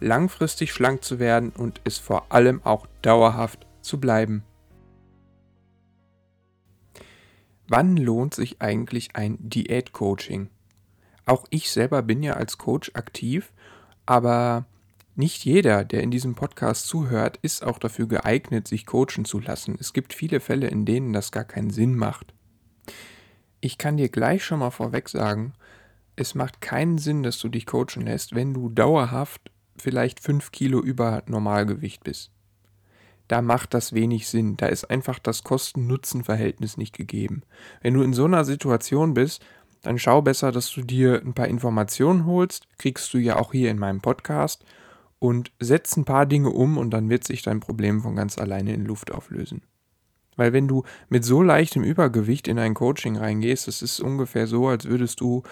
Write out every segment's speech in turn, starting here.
langfristig schlank zu werden und es vor allem auch dauerhaft zu bleiben. Wann lohnt sich eigentlich ein Diätcoaching? Auch ich selber bin ja als Coach aktiv, aber nicht jeder, der in diesem Podcast zuhört, ist auch dafür geeignet, sich coachen zu lassen. Es gibt viele Fälle, in denen das gar keinen Sinn macht. Ich kann dir gleich schon mal vorweg sagen, es macht keinen Sinn, dass du dich coachen lässt, wenn du dauerhaft vielleicht 5 Kilo über Normalgewicht bist. Da macht das wenig Sinn. Da ist einfach das Kosten-Nutzen-Verhältnis nicht gegeben. Wenn du in so einer Situation bist, dann schau besser, dass du dir ein paar Informationen holst. Kriegst du ja auch hier in meinem Podcast. Und setz ein paar Dinge um und dann wird sich dein Problem von ganz alleine in Luft auflösen. Weil wenn du mit so leichtem Übergewicht in ein Coaching reingehst, das ist ungefähr so, als würdest du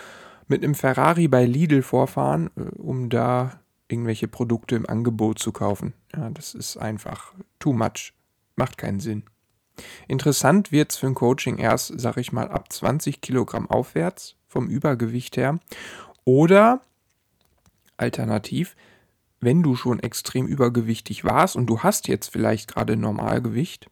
mit einem Ferrari bei Lidl vorfahren, äh, um da irgendwelche Produkte im Angebot zu kaufen. Ja, das ist einfach too much. Macht keinen Sinn. Interessant wird es für ein Coaching erst, sag ich mal, ab 20 Kilogramm aufwärts vom Übergewicht her. Oder alternativ, wenn du schon extrem übergewichtig warst und du hast jetzt vielleicht gerade Normalgewicht,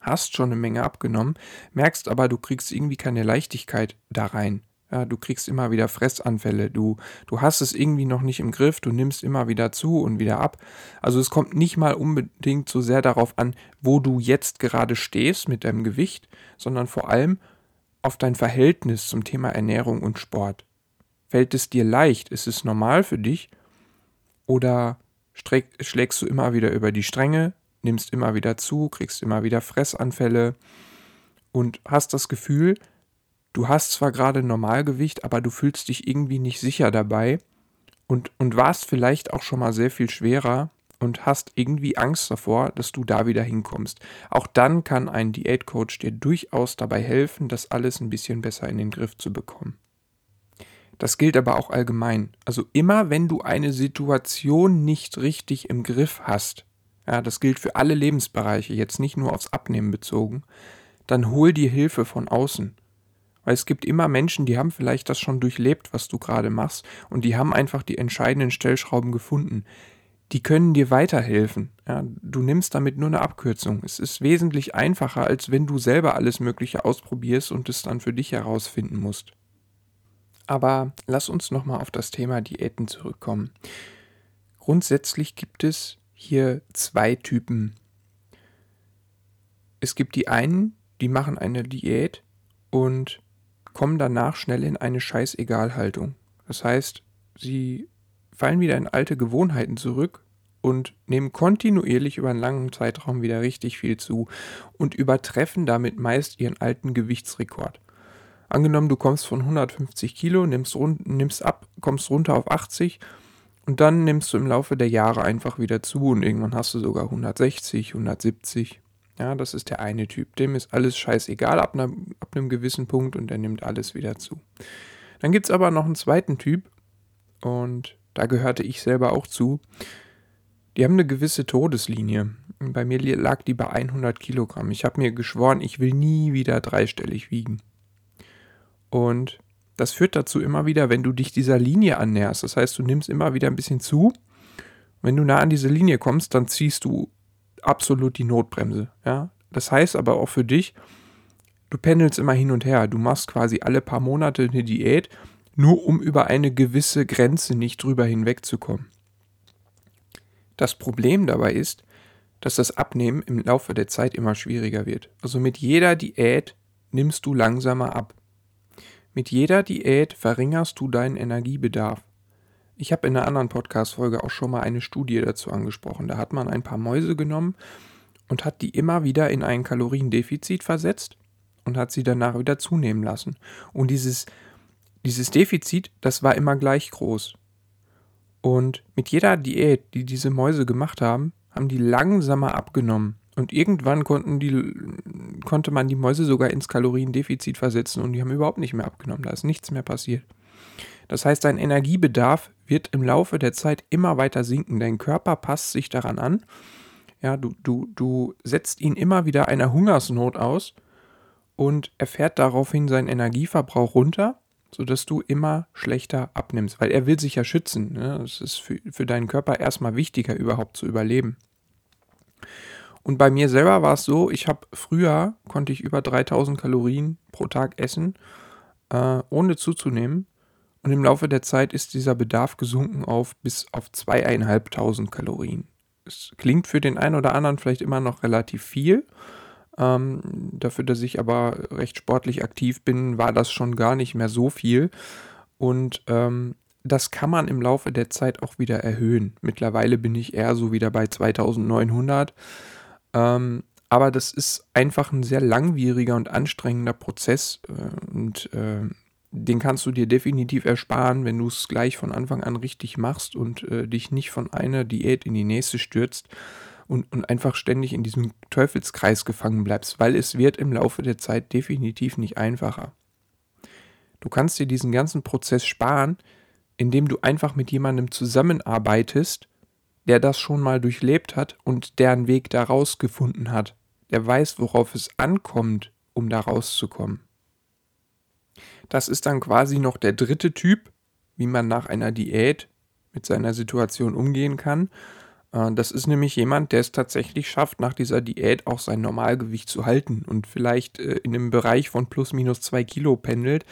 hast schon eine Menge abgenommen, merkst aber, du kriegst irgendwie keine Leichtigkeit da rein. Ja, du kriegst immer wieder Fressanfälle, du, du hast es irgendwie noch nicht im Griff, du nimmst immer wieder zu und wieder ab. Also es kommt nicht mal unbedingt so sehr darauf an, wo du jetzt gerade stehst mit deinem Gewicht, sondern vor allem auf dein Verhältnis zum Thema Ernährung und Sport. Fällt es dir leicht? Ist es normal für dich? Oder schlägst du immer wieder über die Stränge, nimmst immer wieder zu, kriegst immer wieder Fressanfälle und hast das Gefühl, du hast zwar gerade Normalgewicht, aber du fühlst dich irgendwie nicht sicher dabei und, und warst vielleicht auch schon mal sehr viel schwerer und hast irgendwie Angst davor, dass du da wieder hinkommst. Auch dann kann ein Diätcoach dir durchaus dabei helfen, das alles ein bisschen besser in den Griff zu bekommen. Das gilt aber auch allgemein. Also immer wenn du eine Situation nicht richtig im Griff hast, ja, das gilt für alle Lebensbereiche, jetzt nicht nur aufs Abnehmen bezogen, dann hol dir Hilfe von außen. Weil es gibt immer Menschen, die haben vielleicht das schon durchlebt, was du gerade machst, und die haben einfach die entscheidenden Stellschrauben gefunden. Die können dir weiterhelfen. Ja, du nimmst damit nur eine Abkürzung. Es ist wesentlich einfacher, als wenn du selber alles Mögliche ausprobierst und es dann für dich herausfinden musst. Aber lass uns nochmal auf das Thema Diäten zurückkommen. Grundsätzlich gibt es hier zwei Typen. Es gibt die einen, die machen eine Diät und kommen danach schnell in eine Scheißegal-Haltung. Das heißt, sie fallen wieder in alte Gewohnheiten zurück und nehmen kontinuierlich über einen langen Zeitraum wieder richtig viel zu und übertreffen damit meist ihren alten Gewichtsrekord. Angenommen, du kommst von 150 Kilo, nimmst, nimmst ab, kommst runter auf 80 und dann nimmst du im Laufe der Jahre einfach wieder zu und irgendwann hast du sogar 160, 170. Ja, das ist der eine Typ. Dem ist alles scheißegal ab, einer, ab einem gewissen Punkt und er nimmt alles wieder zu. Dann gibt es aber noch einen zweiten Typ und da gehörte ich selber auch zu. Die haben eine gewisse Todeslinie. Bei mir lag die bei 100 Kilogramm. Ich habe mir geschworen, ich will nie wieder dreistellig wiegen. Und das führt dazu immer wieder, wenn du dich dieser Linie annäherst. Das heißt, du nimmst immer wieder ein bisschen zu. Wenn du nah an diese Linie kommst, dann ziehst du absolut die Notbremse. Ja? Das heißt aber auch für dich, du pendelst immer hin und her. Du machst quasi alle paar Monate eine Diät, nur um über eine gewisse Grenze nicht drüber hinwegzukommen. Das Problem dabei ist, dass das Abnehmen im Laufe der Zeit immer schwieriger wird. Also mit jeder Diät nimmst du langsamer ab. Mit jeder Diät verringerst du deinen Energiebedarf. Ich habe in einer anderen Podcast-Folge auch schon mal eine Studie dazu angesprochen. Da hat man ein paar Mäuse genommen und hat die immer wieder in ein Kaloriendefizit versetzt und hat sie danach wieder zunehmen lassen. Und dieses, dieses Defizit, das war immer gleich groß. Und mit jeder Diät, die diese Mäuse gemacht haben, haben die langsamer abgenommen. Und irgendwann konnten die, konnte man die Mäuse sogar ins Kaloriendefizit versetzen und die haben überhaupt nicht mehr abgenommen. Da ist nichts mehr passiert. Das heißt, dein Energiebedarf wird im Laufe der Zeit immer weiter sinken. Dein Körper passt sich daran an. Ja, du, du, du setzt ihn immer wieder einer Hungersnot aus und er fährt daraufhin seinen Energieverbrauch runter, sodass du immer schlechter abnimmst, weil er will sich ja schützen. Ne? Das ist für, für deinen Körper erstmal wichtiger, überhaupt zu überleben. Und bei mir selber war es so, ich habe früher, konnte ich über 3000 Kalorien pro Tag essen, äh, ohne zuzunehmen. Und im Laufe der Zeit ist dieser Bedarf gesunken auf bis auf zweieinhalbtausend Kalorien. Es klingt für den einen oder anderen vielleicht immer noch relativ viel. Ähm, dafür, dass ich aber recht sportlich aktiv bin, war das schon gar nicht mehr so viel. Und ähm, das kann man im Laufe der Zeit auch wieder erhöhen. Mittlerweile bin ich eher so wieder bei 2900. Ähm, aber das ist einfach ein sehr langwieriger und anstrengender Prozess. Äh, und äh, den kannst du dir definitiv ersparen, wenn du es gleich von Anfang an richtig machst und äh, dich nicht von einer Diät in die nächste stürzt und, und einfach ständig in diesem Teufelskreis gefangen bleibst, weil es wird im Laufe der Zeit definitiv nicht einfacher. Du kannst dir diesen ganzen Prozess sparen, indem du einfach mit jemandem zusammenarbeitest, der das schon mal durchlebt hat und deren Weg da rausgefunden hat, der weiß, worauf es ankommt, um da rauszukommen. Das ist dann quasi noch der dritte Typ, wie man nach einer Diät mit seiner Situation umgehen kann. Äh, das ist nämlich jemand, der es tatsächlich schafft, nach dieser Diät auch sein Normalgewicht zu halten und vielleicht äh, in einem Bereich von plus minus zwei Kilo pendelt.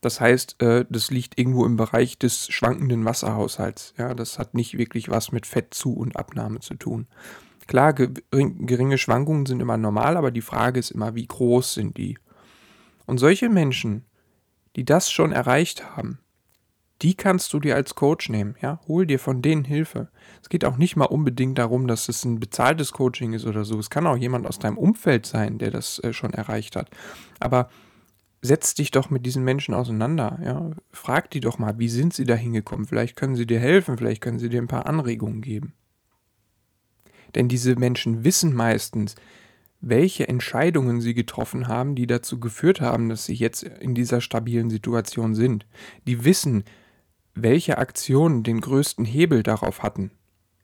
Das heißt, äh, das liegt irgendwo im Bereich des schwankenden Wasserhaushalts. Ja, das hat nicht wirklich was mit Fettzu- und Abnahme zu tun. Klar, geringe Schwankungen sind immer normal, aber die Frage ist immer, wie groß sind die? Und solche Menschen die das schon erreicht haben, die kannst du dir als Coach nehmen, ja? Hol dir von denen Hilfe. Es geht auch nicht mal unbedingt darum, dass es ein bezahltes Coaching ist oder so. Es kann auch jemand aus deinem Umfeld sein, der das äh, schon erreicht hat. Aber setz dich doch mit diesen Menschen auseinander, ja? Frag die doch mal, wie sind sie da hingekommen? Vielleicht können sie dir helfen, vielleicht können sie dir ein paar Anregungen geben. Denn diese Menschen wissen meistens, welche Entscheidungen sie getroffen haben, die dazu geführt haben, dass sie jetzt in dieser stabilen Situation sind. Die wissen, welche Aktionen den größten Hebel darauf hatten,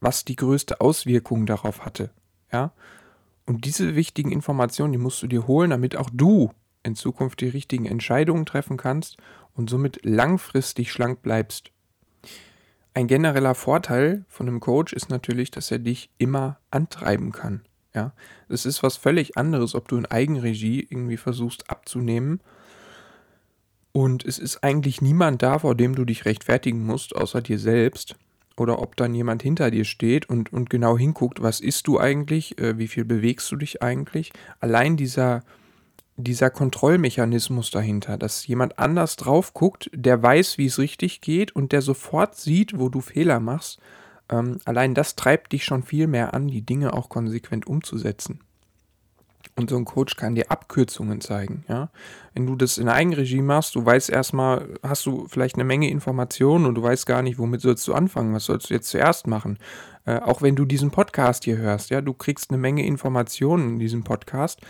was die größte Auswirkung darauf hatte. Ja? Und diese wichtigen Informationen, die musst du dir holen, damit auch du in Zukunft die richtigen Entscheidungen treffen kannst und somit langfristig schlank bleibst. Ein genereller Vorteil von einem Coach ist natürlich, dass er dich immer antreiben kann. Ja, es ist was völlig anderes, ob du in Eigenregie irgendwie versuchst abzunehmen. Und es ist eigentlich niemand da, vor dem du dich rechtfertigen musst, außer dir selbst. Oder ob dann jemand hinter dir steht und, und genau hinguckt, was isst du eigentlich, äh, wie viel bewegst du dich eigentlich. Allein dieser, dieser Kontrollmechanismus dahinter, dass jemand anders drauf guckt, der weiß, wie es richtig geht und der sofort sieht, wo du Fehler machst ähm, allein das treibt dich schon viel mehr an, die Dinge auch konsequent umzusetzen. Und so ein Coach kann dir Abkürzungen zeigen. Ja? Wenn du das in Eigenregie machst, du weißt erstmal, hast du vielleicht eine Menge Informationen und du weißt gar nicht, womit sollst du anfangen, was sollst du jetzt zuerst machen. Äh, auch wenn du diesen Podcast hier hörst, ja, du kriegst eine Menge Informationen in diesem Podcast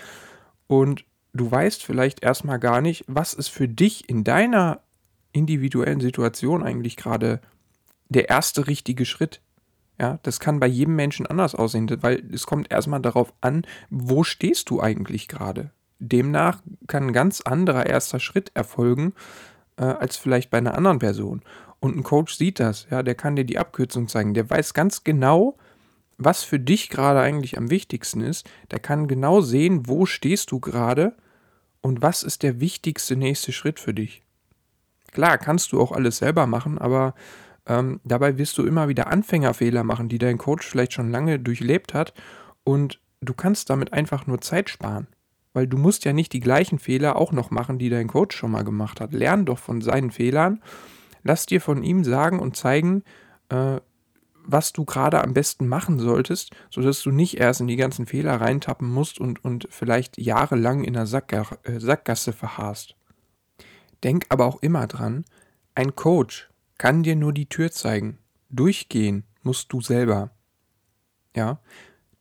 und du weißt vielleicht erstmal gar nicht, was ist für dich in deiner individuellen Situation eigentlich gerade der erste richtige Schritt. Ja, das kann bei jedem Menschen anders aussehen, weil es kommt erstmal darauf an, wo stehst du eigentlich gerade. Demnach kann ein ganz anderer erster Schritt erfolgen äh, als vielleicht bei einer anderen Person. Und ein Coach sieht das, ja, der kann dir die Abkürzung zeigen, der weiß ganz genau, was für dich gerade eigentlich am wichtigsten ist. Der kann genau sehen, wo stehst du gerade und was ist der wichtigste nächste Schritt für dich. Klar, kannst du auch alles selber machen, aber ähm, dabei wirst du immer wieder Anfängerfehler machen, die dein Coach vielleicht schon lange durchlebt hat und du kannst damit einfach nur Zeit sparen. Weil du musst ja nicht die gleichen Fehler auch noch machen, die dein Coach schon mal gemacht hat. Lern doch von seinen Fehlern. Lass dir von ihm sagen und zeigen, äh, was du gerade am besten machen solltest, sodass du nicht erst in die ganzen Fehler reintappen musst und, und vielleicht jahrelang in der äh, Sackgasse verharrst. Denk aber auch immer dran, ein Coach kann dir nur die Tür zeigen. Durchgehen musst du selber. Ja,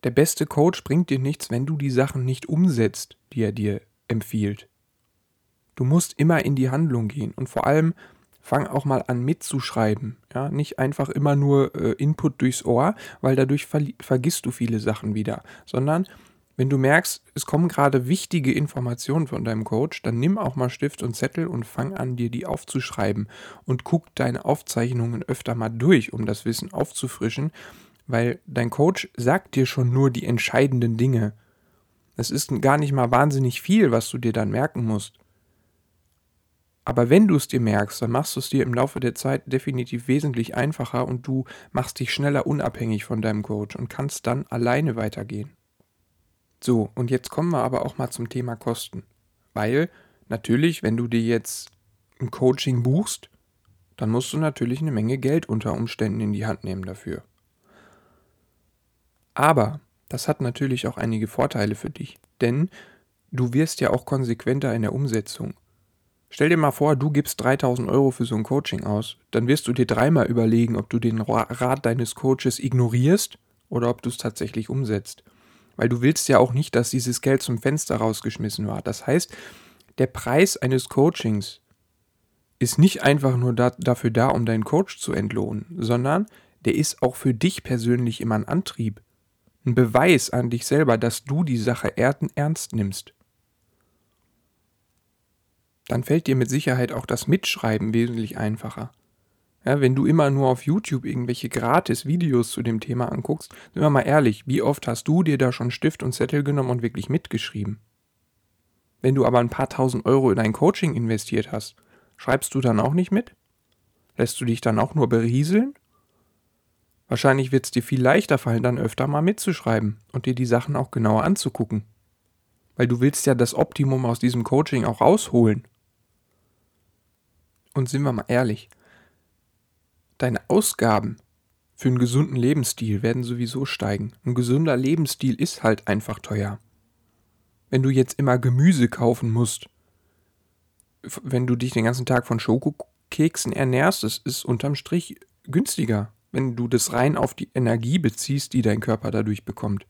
der beste Coach bringt dir nichts, wenn du die Sachen nicht umsetzt, die er dir empfiehlt. Du musst immer in die Handlung gehen und vor allem fang auch mal an mitzuschreiben. Ja, nicht einfach immer nur äh, Input durchs Ohr, weil dadurch ver vergisst du viele Sachen wieder, sondern wenn du merkst, es kommen gerade wichtige Informationen von deinem Coach, dann nimm auch mal Stift und Zettel und fang an, dir die aufzuschreiben und guck deine Aufzeichnungen öfter mal durch, um das Wissen aufzufrischen, weil dein Coach sagt dir schon nur die entscheidenden Dinge. Es ist gar nicht mal wahnsinnig viel, was du dir dann merken musst. Aber wenn du es dir merkst, dann machst du es dir im Laufe der Zeit definitiv wesentlich einfacher und du machst dich schneller unabhängig von deinem Coach und kannst dann alleine weitergehen. So, und jetzt kommen wir aber auch mal zum Thema Kosten. Weil natürlich, wenn du dir jetzt ein Coaching buchst, dann musst du natürlich eine Menge Geld unter Umständen in die Hand nehmen dafür. Aber das hat natürlich auch einige Vorteile für dich, denn du wirst ja auch konsequenter in der Umsetzung. Stell dir mal vor, du gibst 3000 Euro für so ein Coaching aus. Dann wirst du dir dreimal überlegen, ob du den Rat deines Coaches ignorierst oder ob du es tatsächlich umsetzt. Weil du willst ja auch nicht, dass dieses Geld zum Fenster rausgeschmissen war. Das heißt, der Preis eines Coachings ist nicht einfach nur da, dafür da, um deinen Coach zu entlohnen, sondern der ist auch für dich persönlich immer ein Antrieb. Ein Beweis an dich selber, dass du die Sache ernst nimmst dann fällt dir mit Sicherheit auch das Mitschreiben wesentlich einfacher. Ja, wenn du immer nur auf YouTube irgendwelche gratis Videos zu dem Thema anguckst, sind wir mal ehrlich, wie oft hast du dir da schon Stift und Zettel genommen und wirklich mitgeschrieben? Wenn du aber ein paar tausend Euro in dein Coaching investiert hast, schreibst du dann auch nicht mit? Lässt du dich dann auch nur berieseln? Wahrscheinlich wird es dir viel leichter fallen, dann öfter mal mitzuschreiben und dir die Sachen auch genauer anzugucken. Weil du willst ja das Optimum aus diesem Coaching auch rausholen. Und sind wir mal ehrlich, deine Ausgaben für einen gesunden Lebensstil werden sowieso steigen. Ein gesunder Lebensstil ist halt einfach teuer. Wenn du jetzt immer Gemüse kaufen musst, wenn du dich den ganzen Tag von Schokokeksen ernährst, das ist unterm Strich günstiger, wenn du das rein auf die Energie beziehst, die dein Körper dadurch bekommt.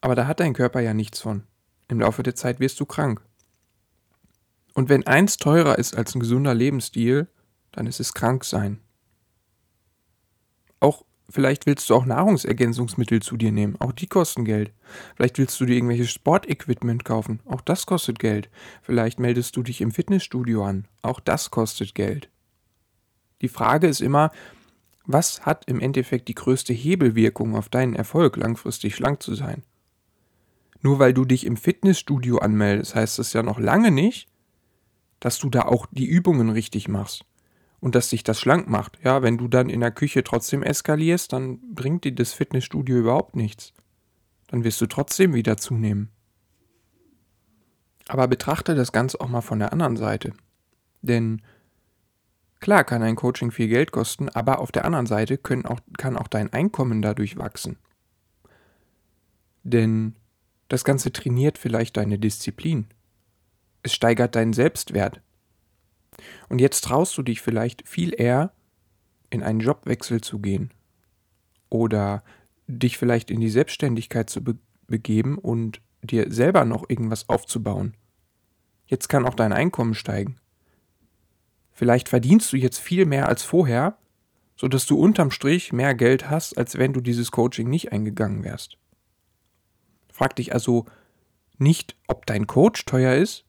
Aber da hat dein Körper ja nichts von. Im Laufe der Zeit wirst du krank. Und wenn eins teurer ist als ein gesunder Lebensstil, dann ist es krank sein. Auch vielleicht willst du auch Nahrungsergänzungsmittel zu dir nehmen, auch die kosten Geld. Vielleicht willst du dir irgendwelches Sportequipment kaufen, auch das kostet Geld. Vielleicht meldest du dich im Fitnessstudio an, auch das kostet Geld. Die Frage ist immer, was hat im Endeffekt die größte Hebelwirkung auf deinen Erfolg, langfristig schlank zu sein? Nur weil du dich im Fitnessstudio anmeldest, heißt das ja noch lange nicht, dass du da auch die Übungen richtig machst und dass sich das schlank macht. Ja, wenn du dann in der Küche trotzdem eskalierst, dann bringt dir das Fitnessstudio überhaupt nichts. Dann wirst du trotzdem wieder zunehmen. Aber betrachte das Ganze auch mal von der anderen Seite. Denn klar kann ein Coaching viel Geld kosten, aber auf der anderen Seite auch, kann auch dein Einkommen dadurch wachsen. Denn das Ganze trainiert vielleicht deine Disziplin. Es steigert deinen Selbstwert. Und jetzt traust du dich vielleicht viel eher, in einen Jobwechsel zu gehen. Oder dich vielleicht in die Selbstständigkeit zu be begeben und dir selber noch irgendwas aufzubauen. Jetzt kann auch dein Einkommen steigen. Vielleicht verdienst du jetzt viel mehr als vorher, sodass du unterm Strich mehr Geld hast, als wenn du dieses Coaching nicht eingegangen wärst. Frag dich also nicht, ob dein Coach teuer ist,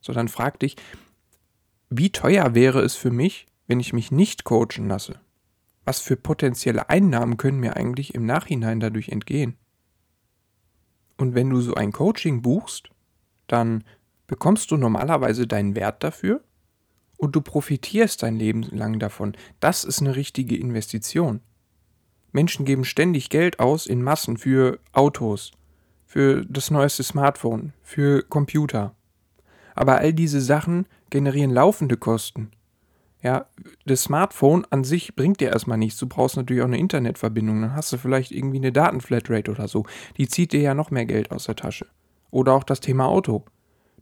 sondern frag dich, wie teuer wäre es für mich, wenn ich mich nicht coachen lasse? Was für potenzielle Einnahmen können mir eigentlich im Nachhinein dadurch entgehen? Und wenn du so ein Coaching buchst, dann bekommst du normalerweise deinen Wert dafür und du profitierst dein Leben lang davon. Das ist eine richtige Investition. Menschen geben ständig Geld aus in Massen für Autos, für das neueste Smartphone, für Computer. Aber all diese Sachen generieren laufende Kosten. Ja, das Smartphone an sich bringt dir erstmal nichts. Du brauchst natürlich auch eine Internetverbindung. Dann hast du vielleicht irgendwie eine Datenflatrate oder so. Die zieht dir ja noch mehr Geld aus der Tasche. Oder auch das Thema Auto.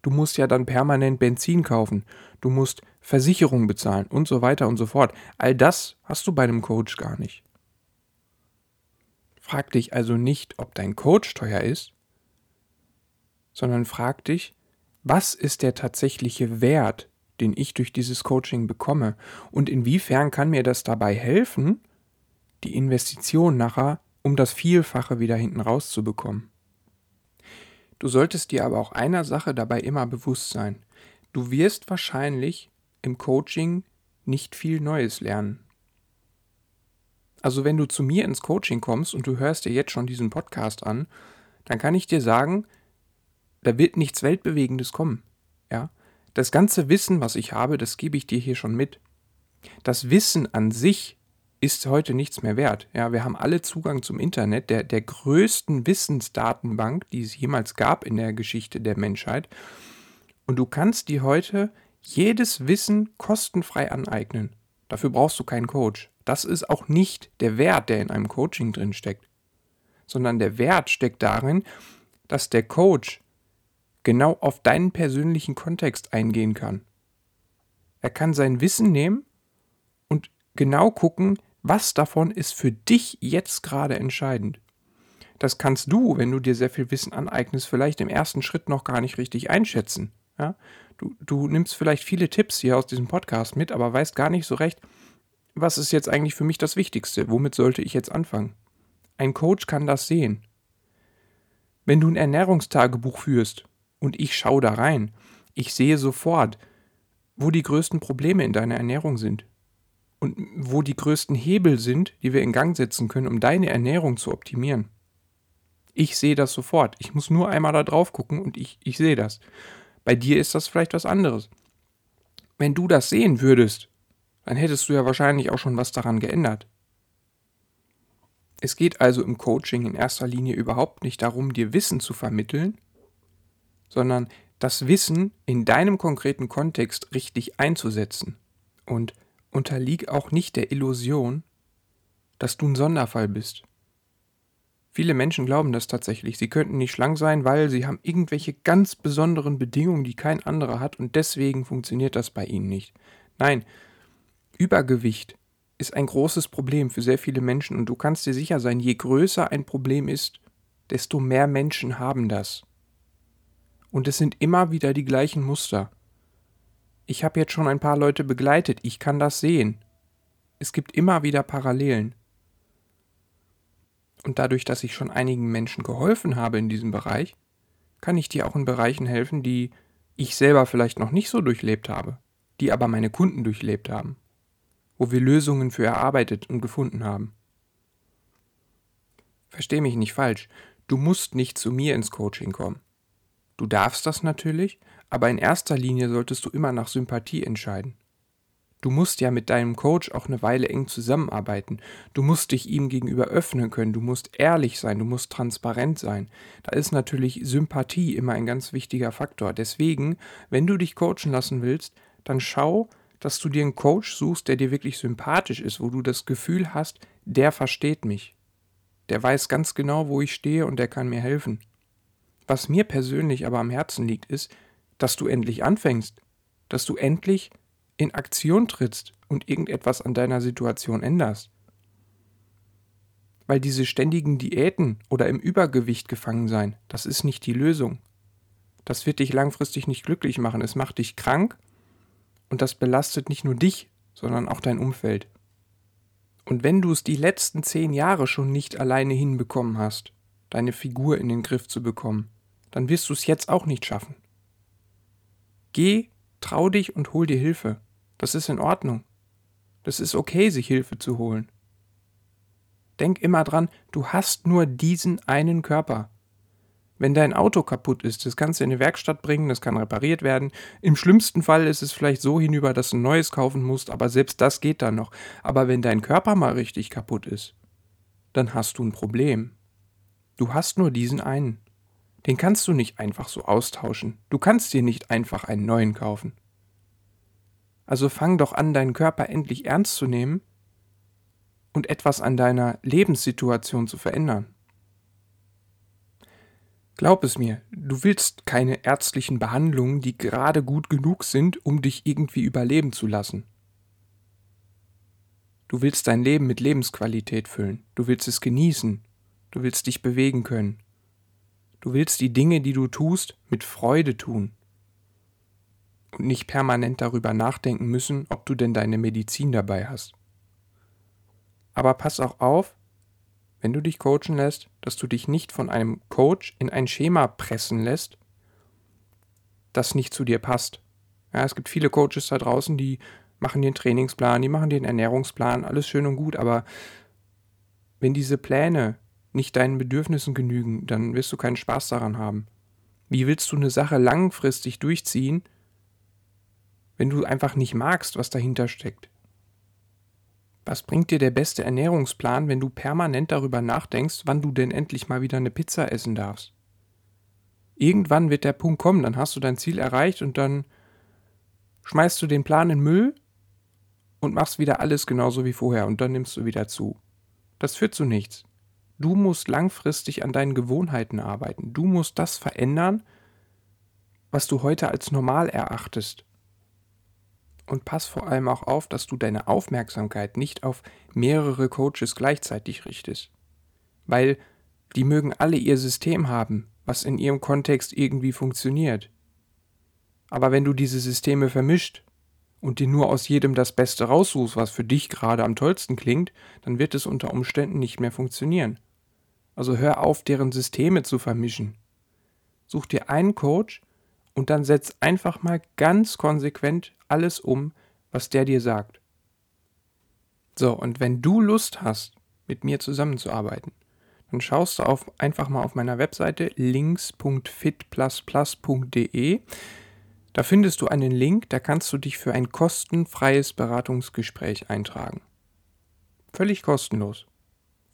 Du musst ja dann permanent Benzin kaufen. Du musst Versicherung bezahlen und so weiter und so fort. All das hast du bei einem Coach gar nicht. Frag dich also nicht, ob dein Coach teuer ist, sondern frag dich, was ist der tatsächliche Wert, den ich durch dieses Coaching bekomme und inwiefern kann mir das dabei helfen, die Investition nachher um das Vielfache wieder hinten rauszubekommen. Du solltest dir aber auch einer Sache dabei immer bewusst sein. Du wirst wahrscheinlich im Coaching nicht viel Neues lernen. Also wenn du zu mir ins Coaching kommst und du hörst dir jetzt schon diesen Podcast an, dann kann ich dir sagen, da wird nichts Weltbewegendes kommen. Ja? Das ganze Wissen, was ich habe, das gebe ich dir hier schon mit. Das Wissen an sich ist heute nichts mehr wert. Ja, wir haben alle Zugang zum Internet, der, der größten Wissensdatenbank, die es jemals gab in der Geschichte der Menschheit. Und du kannst dir heute jedes Wissen kostenfrei aneignen. Dafür brauchst du keinen Coach. Das ist auch nicht der Wert, der in einem Coaching drin steckt, sondern der Wert steckt darin, dass der Coach genau auf deinen persönlichen Kontext eingehen kann. Er kann sein Wissen nehmen und genau gucken, was davon ist für dich jetzt gerade entscheidend. Das kannst du, wenn du dir sehr viel Wissen aneignest, vielleicht im ersten Schritt noch gar nicht richtig einschätzen. Ja? Du, du nimmst vielleicht viele Tipps hier aus diesem Podcast mit, aber weißt gar nicht so recht, was ist jetzt eigentlich für mich das Wichtigste? Womit sollte ich jetzt anfangen? Ein Coach kann das sehen. Wenn du ein Ernährungstagebuch führst und ich schaue da rein, ich sehe sofort, wo die größten Probleme in deiner Ernährung sind und wo die größten Hebel sind, die wir in Gang setzen können, um deine Ernährung zu optimieren. Ich sehe das sofort. Ich muss nur einmal da drauf gucken und ich, ich sehe das. Bei dir ist das vielleicht was anderes. Wenn du das sehen würdest, dann hättest du ja wahrscheinlich auch schon was daran geändert. Es geht also im Coaching in erster Linie überhaupt nicht darum, dir Wissen zu vermitteln, sondern das Wissen in deinem konkreten Kontext richtig einzusetzen. Und unterlieg auch nicht der Illusion, dass du ein Sonderfall bist. Viele Menschen glauben das tatsächlich. Sie könnten nicht schlank sein, weil sie haben irgendwelche ganz besonderen Bedingungen, die kein anderer hat und deswegen funktioniert das bei ihnen nicht. Nein, Übergewicht ist ein großes Problem für sehr viele Menschen und du kannst dir sicher sein, je größer ein Problem ist, desto mehr Menschen haben das. Und es sind immer wieder die gleichen Muster. Ich habe jetzt schon ein paar Leute begleitet, ich kann das sehen. Es gibt immer wieder Parallelen. Und dadurch, dass ich schon einigen Menschen geholfen habe in diesem Bereich, kann ich dir auch in Bereichen helfen, die ich selber vielleicht noch nicht so durchlebt habe, die aber meine Kunden durchlebt haben wo wir Lösungen für erarbeitet und gefunden haben. Versteh mich nicht falsch, du musst nicht zu mir ins Coaching kommen. Du darfst das natürlich, aber in erster Linie solltest du immer nach Sympathie entscheiden. Du musst ja mit deinem Coach auch eine Weile eng zusammenarbeiten. Du musst dich ihm gegenüber öffnen können. Du musst ehrlich sein. Du musst transparent sein. Da ist natürlich Sympathie immer ein ganz wichtiger Faktor. Deswegen, wenn du dich coachen lassen willst, dann schau, dass du dir einen Coach suchst, der dir wirklich sympathisch ist, wo du das Gefühl hast, der versteht mich. Der weiß ganz genau, wo ich stehe und der kann mir helfen. Was mir persönlich aber am Herzen liegt, ist, dass du endlich anfängst, dass du endlich in Aktion trittst und irgendetwas an deiner Situation änderst. Weil diese ständigen Diäten oder im Übergewicht gefangen sein, das ist nicht die Lösung. Das wird dich langfristig nicht glücklich machen, es macht dich krank und das belastet nicht nur dich, sondern auch dein Umfeld. Und wenn du es die letzten zehn Jahre schon nicht alleine hinbekommen hast, deine Figur in den Griff zu bekommen, dann wirst du es jetzt auch nicht schaffen. Geh, trau dich und hol dir Hilfe. Das ist in Ordnung. Das ist okay, sich Hilfe zu holen. Denk immer dran, du hast nur diesen einen Körper. Wenn dein Auto kaputt ist, das kannst du in die Werkstatt bringen, das kann repariert werden. Im schlimmsten Fall ist es vielleicht so hinüber, dass du ein neues kaufen musst, aber selbst das geht dann noch. Aber wenn dein Körper mal richtig kaputt ist, dann hast du ein Problem. Du hast nur diesen einen. Den kannst du nicht einfach so austauschen. Du kannst dir nicht einfach einen neuen kaufen. Also fang doch an, deinen Körper endlich ernst zu nehmen und etwas an deiner Lebenssituation zu verändern. Glaub es mir, du willst keine ärztlichen Behandlungen, die gerade gut genug sind, um dich irgendwie überleben zu lassen. Du willst dein Leben mit Lebensqualität füllen, du willst es genießen, Du willst dich bewegen können. Du willst die Dinge, die du tust, mit Freude tun. Und nicht permanent darüber nachdenken müssen, ob du denn deine Medizin dabei hast. Aber pass auch auf, wenn du dich coachen lässt, dass du dich nicht von einem Coach in ein Schema pressen lässt, das nicht zu dir passt. Ja, es gibt viele Coaches da draußen, die machen den Trainingsplan, die machen den Ernährungsplan, alles schön und gut, aber wenn diese Pläne nicht deinen Bedürfnissen genügen, dann wirst du keinen Spaß daran haben. Wie willst du eine Sache langfristig durchziehen, wenn du einfach nicht magst, was dahinter steckt? Was bringt dir der beste Ernährungsplan, wenn du permanent darüber nachdenkst, wann du denn endlich mal wieder eine Pizza essen darfst? Irgendwann wird der Punkt kommen, dann hast du dein Ziel erreicht und dann schmeißt du den Plan in Müll und machst wieder alles genauso wie vorher und dann nimmst du wieder zu. Das führt zu nichts. Du musst langfristig an deinen Gewohnheiten arbeiten. Du musst das verändern, was du heute als normal erachtest. Und pass vor allem auch auf, dass du deine Aufmerksamkeit nicht auf mehrere Coaches gleichzeitig richtest. Weil die mögen alle ihr System haben, was in ihrem Kontext irgendwie funktioniert. Aber wenn du diese Systeme vermischt und dir nur aus jedem das Beste raussuchst, was für dich gerade am tollsten klingt, dann wird es unter Umständen nicht mehr funktionieren. Also hör auf, deren Systeme zu vermischen. Such dir einen Coach und dann setz einfach mal ganz konsequent alles um, was der dir sagt. So, und wenn du Lust hast, mit mir zusammenzuarbeiten, dann schaust du auf, einfach mal auf meiner Webseite links.fitplusplus.de. Da findest du einen Link, da kannst du dich für ein kostenfreies Beratungsgespräch eintragen. Völlig kostenlos.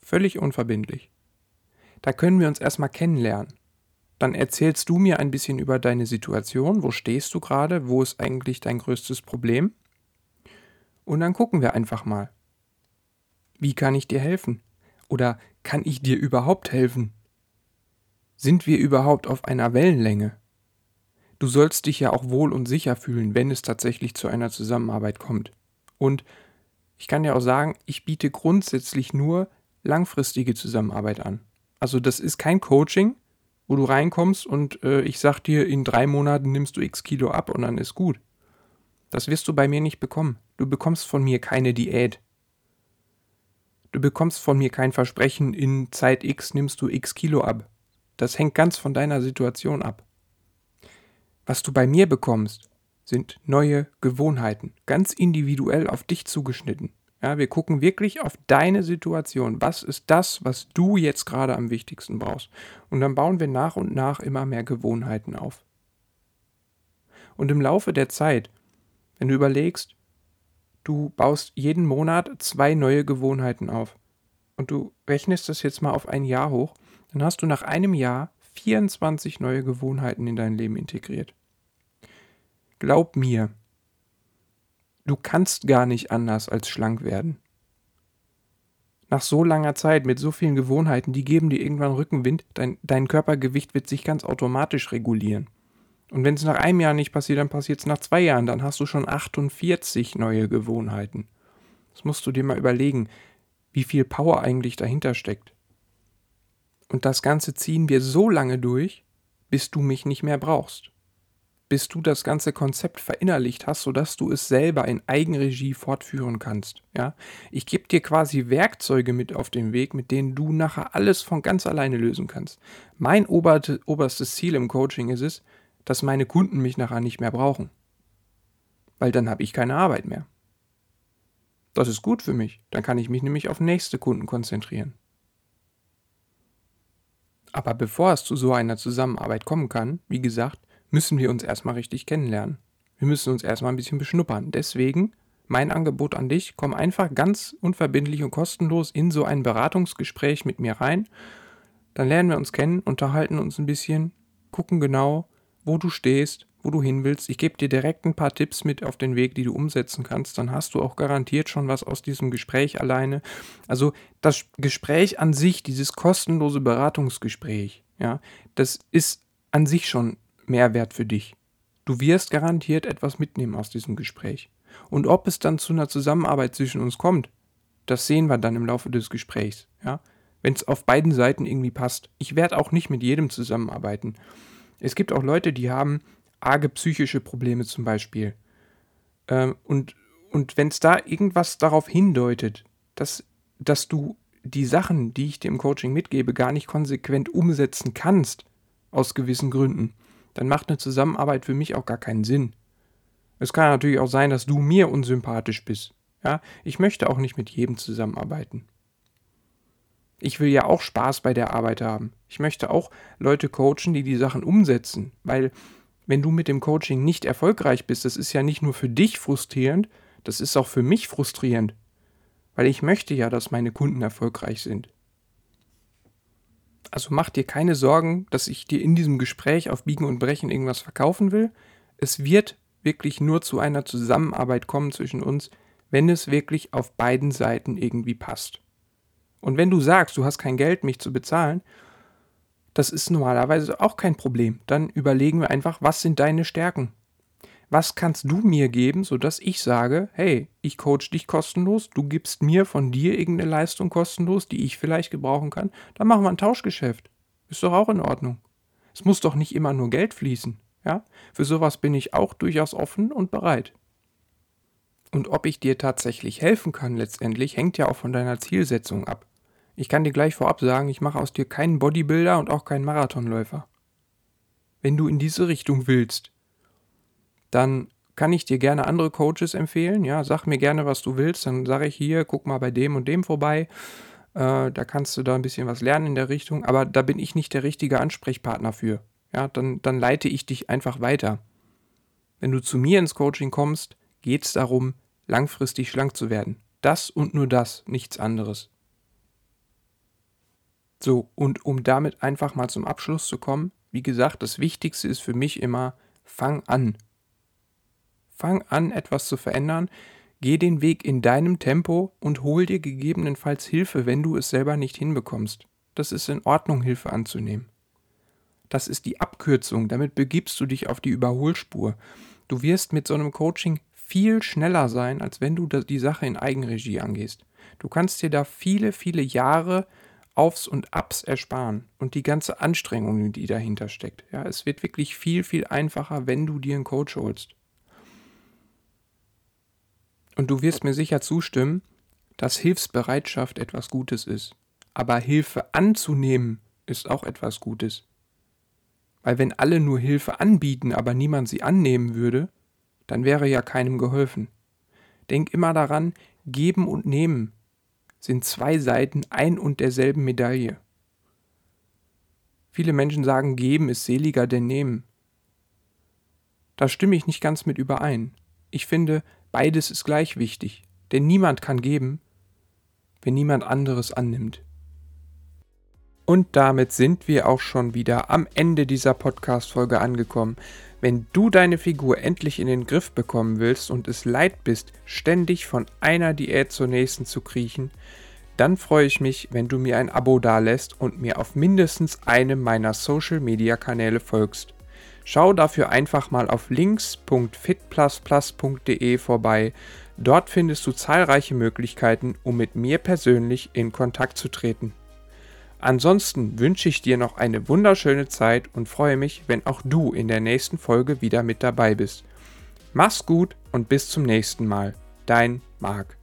Völlig unverbindlich. Da können wir uns erstmal kennenlernen. Dann erzählst du mir ein bisschen über deine Situation, wo stehst du gerade, wo ist eigentlich dein größtes Problem? Und dann gucken wir einfach mal. Wie kann ich dir helfen? Oder kann ich dir überhaupt helfen? Sind wir überhaupt auf einer Wellenlänge? Du sollst dich ja auch wohl und sicher fühlen, wenn es tatsächlich zu einer Zusammenarbeit kommt. Und ich kann dir auch sagen, ich biete grundsätzlich nur langfristige Zusammenarbeit an. Also das ist kein Coaching, wo du reinkommst und äh, ich sag dir, in drei Monaten nimmst du x Kilo ab und dann ist gut. Das wirst du bei mir nicht bekommen. Du bekommst von mir keine Diät. Du bekommst von mir kein Versprechen, in Zeit X nimmst du X Kilo ab. Das hängt ganz von deiner Situation ab. Was du bei mir bekommst, sind neue Gewohnheiten, ganz individuell auf dich zugeschnitten. Ja, wir gucken wirklich auf deine Situation. Was ist das, was du jetzt gerade am wichtigsten brauchst? Und dann bauen wir nach und nach immer mehr Gewohnheiten auf. Und im Laufe der Zeit, wenn du überlegst, du baust jeden Monat zwei neue Gewohnheiten auf und du rechnest das jetzt mal auf ein Jahr hoch, dann hast du nach einem Jahr 24 neue Gewohnheiten in dein Leben integriert. Glaub mir, du kannst gar nicht anders als schlank werden. Nach so langer Zeit mit so vielen Gewohnheiten, die geben dir irgendwann Rückenwind, dein, dein Körpergewicht wird sich ganz automatisch regulieren. Und wenn es nach einem Jahr nicht passiert, dann passiert es nach zwei Jahren. Dann hast du schon 48 neue Gewohnheiten. Das musst du dir mal überlegen, wie viel Power eigentlich dahinter steckt. Und das Ganze ziehen wir so lange durch, bis du mich nicht mehr brauchst. Bis du das ganze Konzept verinnerlicht hast, sodass du es selber in Eigenregie fortführen kannst. Ja? Ich gebe dir quasi Werkzeuge mit auf den Weg, mit denen du nachher alles von ganz alleine lösen kannst. Mein oberstes Ziel im Coaching ist es, dass meine Kunden mich nachher nicht mehr brauchen. Weil dann habe ich keine Arbeit mehr. Das ist gut für mich. Dann kann ich mich nämlich auf nächste Kunden konzentrieren. Aber bevor es zu so einer Zusammenarbeit kommen kann, wie gesagt, müssen wir uns erstmal richtig kennenlernen. Wir müssen uns erstmal ein bisschen beschnuppern. Deswegen mein Angebot an dich, komm einfach ganz unverbindlich und kostenlos in so ein Beratungsgespräch mit mir rein. Dann lernen wir uns kennen, unterhalten uns ein bisschen, gucken genau, wo du stehst, wo du hin willst. Ich gebe dir direkt ein paar Tipps mit auf den Weg, die du umsetzen kannst. Dann hast du auch garantiert schon was aus diesem Gespräch alleine. Also das Gespräch an sich, dieses kostenlose Beratungsgespräch, ja, das ist an sich schon Mehrwert für dich. Du wirst garantiert etwas mitnehmen aus diesem Gespräch. Und ob es dann zu einer Zusammenarbeit zwischen uns kommt, das sehen wir dann im Laufe des Gesprächs. Ja? wenn es auf beiden Seiten irgendwie passt. Ich werde auch nicht mit jedem zusammenarbeiten. Es gibt auch Leute, die haben arge psychische Probleme zum Beispiel. Ähm, und und wenn es da irgendwas darauf hindeutet, dass, dass du die Sachen, die ich dir im Coaching mitgebe, gar nicht konsequent umsetzen kannst, aus gewissen Gründen, dann macht eine Zusammenarbeit für mich auch gar keinen Sinn. Es kann natürlich auch sein, dass du mir unsympathisch bist. Ja, ich möchte auch nicht mit jedem zusammenarbeiten. Ich will ja auch Spaß bei der Arbeit haben. Ich möchte auch Leute coachen, die die Sachen umsetzen, weil wenn du mit dem Coaching nicht erfolgreich bist, das ist ja nicht nur für dich frustrierend, das ist auch für mich frustrierend, weil ich möchte ja, dass meine Kunden erfolgreich sind. Also mach dir keine Sorgen, dass ich dir in diesem Gespräch auf Biegen und Brechen irgendwas verkaufen will. Es wird wirklich nur zu einer Zusammenarbeit kommen zwischen uns, wenn es wirklich auf beiden Seiten irgendwie passt. Und wenn du sagst, du hast kein Geld, mich zu bezahlen, das ist normalerweise auch kein Problem. Dann überlegen wir einfach, was sind deine Stärken? Was kannst du mir geben, sodass ich sage, hey, ich coach dich kostenlos, du gibst mir von dir irgendeine Leistung kostenlos, die ich vielleicht gebrauchen kann, dann machen wir ein Tauschgeschäft. Ist doch auch in Ordnung. Es muss doch nicht immer nur Geld fließen. Ja? Für sowas bin ich auch durchaus offen und bereit. Und ob ich dir tatsächlich helfen kann letztendlich, hängt ja auch von deiner Zielsetzung ab. Ich kann dir gleich vorab sagen, ich mache aus dir keinen Bodybuilder und auch keinen Marathonläufer. Wenn du in diese Richtung willst, dann kann ich dir gerne andere Coaches empfehlen. Ja, sag mir gerne, was du willst. Dann sage ich hier, guck mal bei dem und dem vorbei. Äh, da kannst du da ein bisschen was lernen in der Richtung. Aber da bin ich nicht der richtige Ansprechpartner für. Ja, dann, dann leite ich dich einfach weiter. Wenn du zu mir ins Coaching kommst, geht es darum, langfristig schlank zu werden. Das und nur das, nichts anderes. So, und um damit einfach mal zum Abschluss zu kommen, wie gesagt, das Wichtigste ist für mich immer, fang an. Fang an, etwas zu verändern. Geh den Weg in deinem Tempo und hol dir gegebenenfalls Hilfe, wenn du es selber nicht hinbekommst. Das ist in Ordnung, Hilfe anzunehmen. Das ist die Abkürzung, damit begibst du dich auf die Überholspur. Du wirst mit so einem Coaching viel schneller sein, als wenn du die Sache in Eigenregie angehst. Du kannst dir da viele, viele Jahre Aufs und Abs ersparen und die ganze Anstrengung, die dahinter steckt. Ja, es wird wirklich viel, viel einfacher, wenn du dir einen Coach holst. Und du wirst mir sicher zustimmen, dass Hilfsbereitschaft etwas Gutes ist. Aber Hilfe anzunehmen ist auch etwas Gutes. Weil wenn alle nur Hilfe anbieten, aber niemand sie annehmen würde, dann wäre ja keinem geholfen. Denk immer daran, geben und nehmen sind zwei Seiten ein und derselben Medaille. Viele Menschen sagen, geben ist seliger denn nehmen. Da stimme ich nicht ganz mit überein. Ich finde, Beides ist gleich wichtig, denn niemand kann geben, wenn niemand anderes annimmt. Und damit sind wir auch schon wieder am Ende dieser Podcast-Folge angekommen. Wenn du deine Figur endlich in den Griff bekommen willst und es leid bist, ständig von einer Diät zur nächsten zu kriechen, dann freue ich mich, wenn du mir ein Abo dalässt und mir auf mindestens einem meiner Social-Media-Kanäle folgst. Schau dafür einfach mal auf links.fitplusplus.de vorbei. Dort findest du zahlreiche Möglichkeiten, um mit mir persönlich in Kontakt zu treten. Ansonsten wünsche ich dir noch eine wunderschöne Zeit und freue mich, wenn auch du in der nächsten Folge wieder mit dabei bist. Mach's gut und bis zum nächsten Mal. Dein Marc.